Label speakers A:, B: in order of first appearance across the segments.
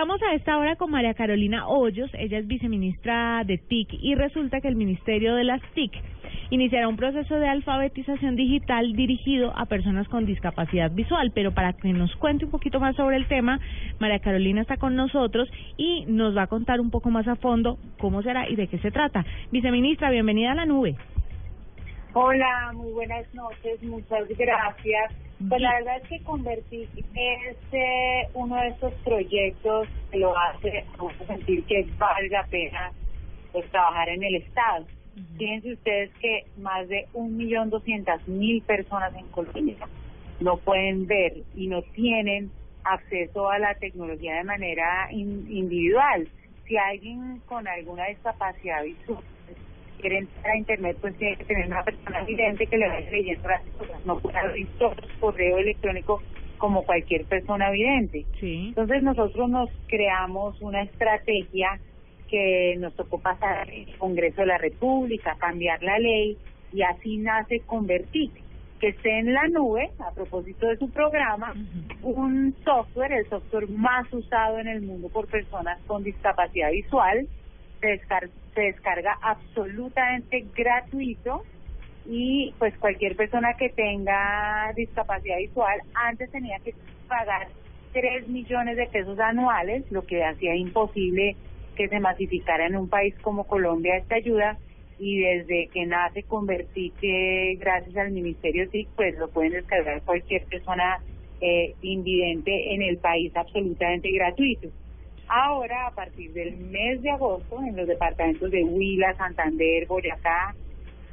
A: Estamos a esta hora con María Carolina Hoyos, ella es viceministra de TIC y resulta que el Ministerio de las TIC iniciará un proceso de alfabetización digital dirigido a personas con discapacidad visual, pero para que nos cuente un poquito más sobre el tema, María Carolina está con nosotros y nos va a contar un poco más a fondo cómo será y de qué se trata. Viceministra, bienvenida a la nube.
B: Hola, muy buenas noches, muchas gracias. Pues la verdad es que Convertir es eh, uno de esos proyectos que lo hace sentir que valga pena pues, trabajar en el Estado. Fíjense ustedes que más de un millón doscientas mil personas en Colombia no pueden ver y no tienen acceso a la tecnología de manera individual. Si alguien con alguna discapacidad visual quiere entrar a internet, pues tiene que tener una persona evidente que le vaya leyendo las cosas, no puede abrir todo correo electrónico como cualquier persona vidente.
A: Sí.
B: Entonces nosotros nos creamos una estrategia que nos tocó pasar el Congreso de la República, cambiar la ley y así nace Convertir, que esté en la nube, a propósito de su programa, un software, el software más usado en el mundo por personas con discapacidad visual, se descarga, se descarga absolutamente gratuito y pues cualquier persona que tenga discapacidad visual antes tenía que pagar 3 millones de pesos anuales, lo que hacía imposible que se masificara en un país como Colombia esta ayuda y desde que nace convertí que gracias al Ministerio TIC pues lo pueden descargar cualquier persona eh, invidente en el país absolutamente gratuito. Ahora, a partir del mes de agosto, en los departamentos de Huila, Santander, Boyacá,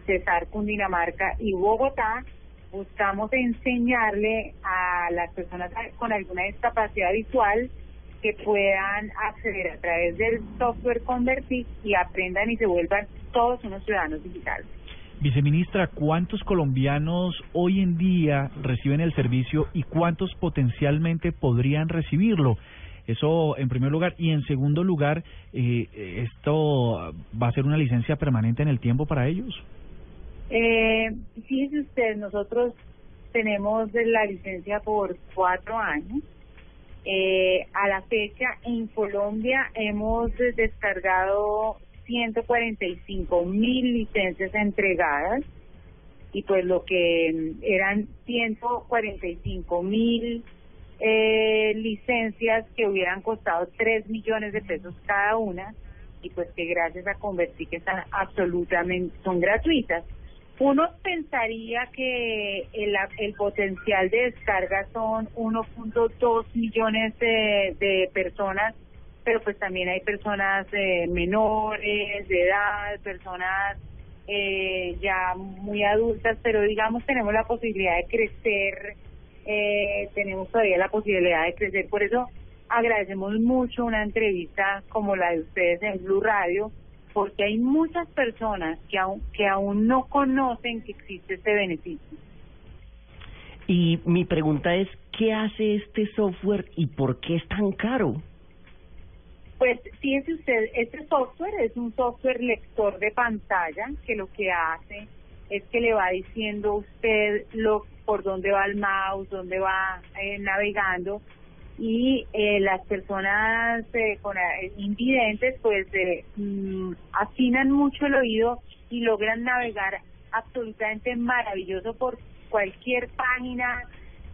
B: Cesar, Cundinamarca y Bogotá, buscamos enseñarle a las personas con alguna discapacidad visual que puedan acceder a través del software Convertir y aprendan y se vuelvan todos unos ciudadanos digitales.
C: Viceministra, ¿cuántos colombianos hoy en día reciben el servicio y cuántos potencialmente podrían recibirlo? Eso en primer lugar. Y en segundo lugar, eh, ¿esto va a ser una licencia permanente en el tiempo para ellos?
B: Eh, fíjese usted, nosotros tenemos la licencia por cuatro años. Eh, a la fecha, en Colombia hemos descargado 145 mil licencias entregadas y pues lo que eran 145 mil eh, licencias que hubieran costado 3 millones de pesos cada una y pues que gracias a Convertir que están absolutamente, son gratuitas. Uno pensaría que el, potencial de descarga son 1.2 millones de, de personas, pero pues también hay personas eh, menores de edad, personas eh, ya muy adultas, pero digamos tenemos la posibilidad de crecer eh, tenemos todavía la posibilidad de crecer. Por eso agradecemos mucho una entrevista como la de ustedes en Blue Radio, porque hay muchas personas que aún, que aún no conocen que existe este beneficio.
D: Y mi pregunta es, ¿qué hace este software y por qué es tan caro?
B: Pues fíjense usted, este software es un software lector de pantalla que lo que hace es que le va diciendo usted lo por dónde va el mouse, dónde va eh, navegando y eh, las personas eh, con eh, invidentes pues mm, afinan mucho el oído y logran navegar absolutamente maravilloso por cualquier página,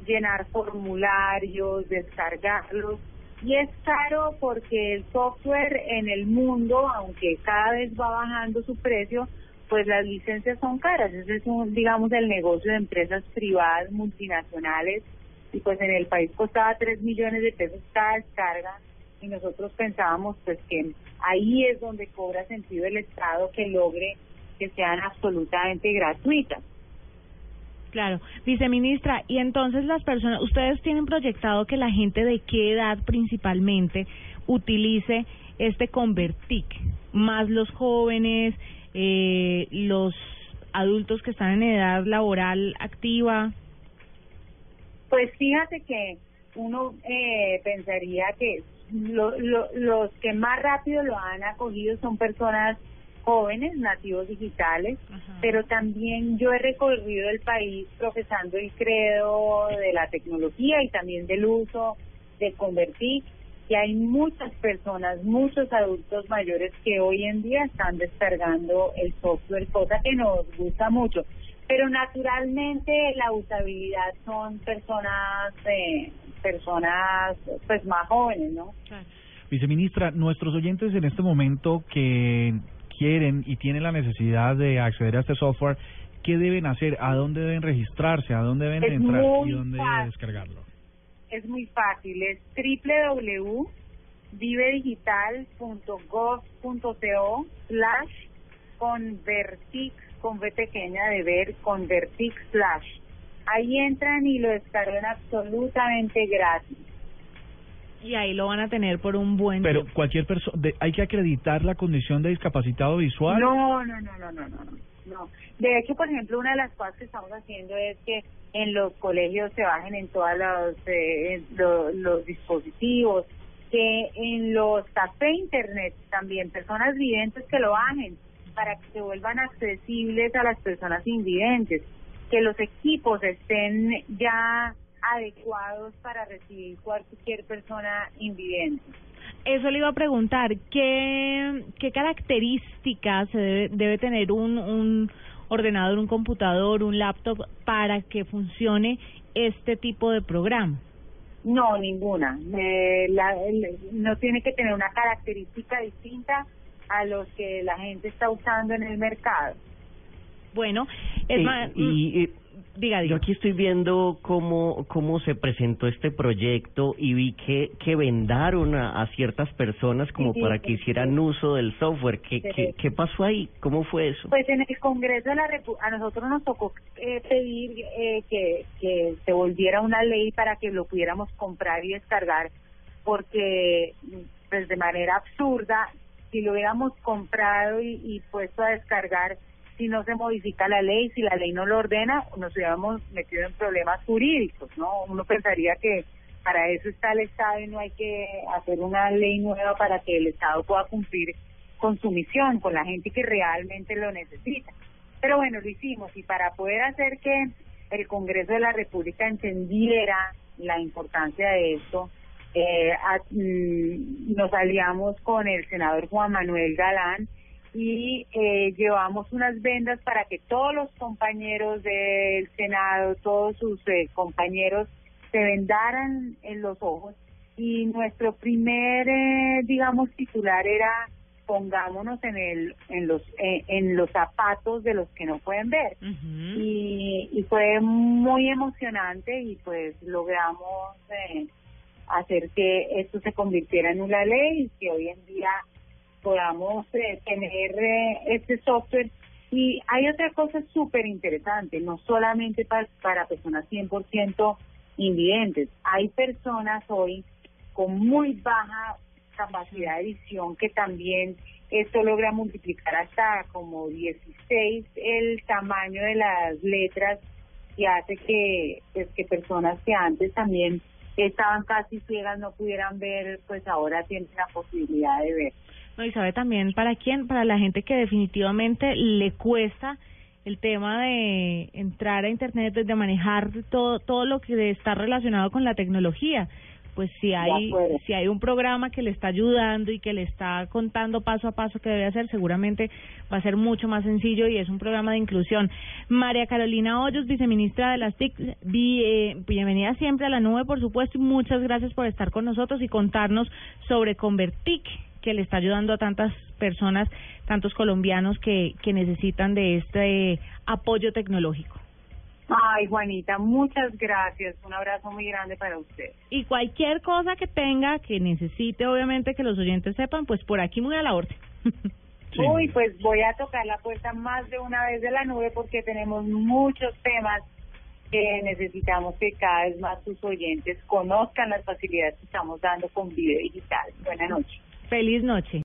B: llenar formularios, descargarlos. Y es caro porque el software en el mundo, aunque cada vez va bajando su precio, pues las licencias son caras. Ese es, un, digamos, el negocio de empresas privadas multinacionales y pues en el país costaba 3 millones de pesos cada descarga y nosotros pensábamos pues que ahí es donde cobra sentido el Estado que logre que sean absolutamente gratuitas.
A: Claro, viceministra, y entonces las personas, ustedes tienen proyectado que la gente de qué edad principalmente utilice este Convertic, más los jóvenes, eh, los adultos que están en edad laboral activa?
B: Pues fíjate que uno eh, pensaría que lo, lo, los que más rápido lo han acogido son personas jóvenes, nativos digitales, pero también yo he recorrido el país profesando el credo de la tecnología y también del uso de convertir y hay muchas personas, muchos adultos mayores que hoy en día están descargando el software, cosa que nos gusta mucho. Pero naturalmente la usabilidad son personas, eh, personas pues más jóvenes, ¿no?
C: Viceministra, nuestros oyentes en este momento que quieren y tienen la necesidad de acceder a este software, ¿qué deben hacer? ¿A dónde deben registrarse? ¿A dónde deben
B: Es
C: entrar? ¿Y dónde
B: fácil.
C: descargarlo?
B: Es muy fácil, es www.vivedigital.gov.co slash convertix, con V pequeña de ver, convertix slash. Ahí entran y lo descargan absolutamente gratis.
A: Y ahí lo van a tener por un buen
C: Pero
A: tiempo.
C: cualquier persona, ¿hay que acreditar la condición de discapacitado visual?
B: No, no, no, no, no, no, no, no. De hecho, por ejemplo, una de las cosas que estamos haciendo es que en los colegios se bajen en todos eh, los dispositivos, que en los café internet también personas videntes que lo bajen para que se vuelvan accesibles a las personas invidentes, que los equipos estén ya adecuados para recibir cualquier persona invidente.
A: Eso le iba a preguntar, ¿qué, qué características debe, debe tener un, un ordenador, un computador, un laptop para que funcione este tipo de programa?
B: No, ninguna. Eh, la- el- no tiene que tener una característica distinta a los que la gente está usando en el mercado.
A: Bueno, es
D: Eh,
A: más,
D: y eh,
A: diga,
D: yo aquí estoy viendo cómo cómo se presentó este proyecto y vi que que vendaron a, a ciertas personas como
B: Sí,
D: para
B: sí,
D: que hicieran
B: sí.
D: uso del software. ¿Qué,
B: Sí.
D: qué, qué pasó ahí? ¿Cómo fue eso?
B: Pues en el Congreso de la Repu- a nosotros nos tocó eh, pedir eh, que, que se volviera una ley para que lo pudiéramos comprar y descargar, porque pues de manera absurda, si lo hubiéramos comprado y, y puesto a descargar, si no se modifica la ley, si la ley no lo ordena, nos hubiéramos metido en problemas jurídicos, ¿no? Uno pensaría que para eso está el Estado y no hay que hacer una ley nueva para que el Estado pueda cumplir con su misión, con la gente que realmente lo necesita. Pero bueno, lo hicimos y para poder hacer que el Congreso de la República entendiera la importancia de esto, eh, mm, nos aliamos con el senador Juan Manuel Galán y eh, llevamos unas vendas para que todos los compañeros del Senado, todos sus eh, compañeros se vendaran en los ojos. Y nuestro primer, eh, digamos, titular era pongámonos en el en los eh, en los zapatos de los que no pueden ver. Y, y fue muy emocionante y pues logramos eh, hacer que esto se convirtiera en una ley y que hoy en día podamos eh, tener eh, este software. Y hay otra cosa súper interesante, no solamente para, para personas 100% invidentes, hay personas hoy con muy baja capacidad de visión que también esto logra multiplicar hasta como 16 el tamaño de las letras y hace que pues que personas que antes también estaban casi ciegas no pudieran ver pues ahora tienen la posibilidad de ver
A: No, y sabe también para quién, para la gente que definitivamente le cuesta el tema de entrar a internet, de manejar todo todo lo que está relacionado con la tecnología. Pues si hay si hay un programa que le está ayudando y que le está contando paso a paso qué debe hacer, seguramente va a ser mucho más sencillo y es un programa de inclusión. María Carolina Hoyos, viceministra de las TIC, eh, bienvenida siempre a la nube, por supuesto, y muchas gracias por estar con nosotros y contarnos sobre Convertic, que le está ayudando a tantas personas, tantos colombianos que, que necesitan de este apoyo tecnológico.
B: Ay, Juanita, muchas gracias. Un abrazo muy grande para usted.
A: Y cualquier cosa que tenga, que necesite, obviamente, que los oyentes sepan, pues por aquí muy a la orden.
C: Sí.
B: Uy, pues voy a tocar la puerta más de una vez de la nube porque tenemos muchos temas que necesitamos que cada vez más sus oyentes conozcan las facilidades que estamos dando con Video Digital. Buenas noches.
A: Feliz noche.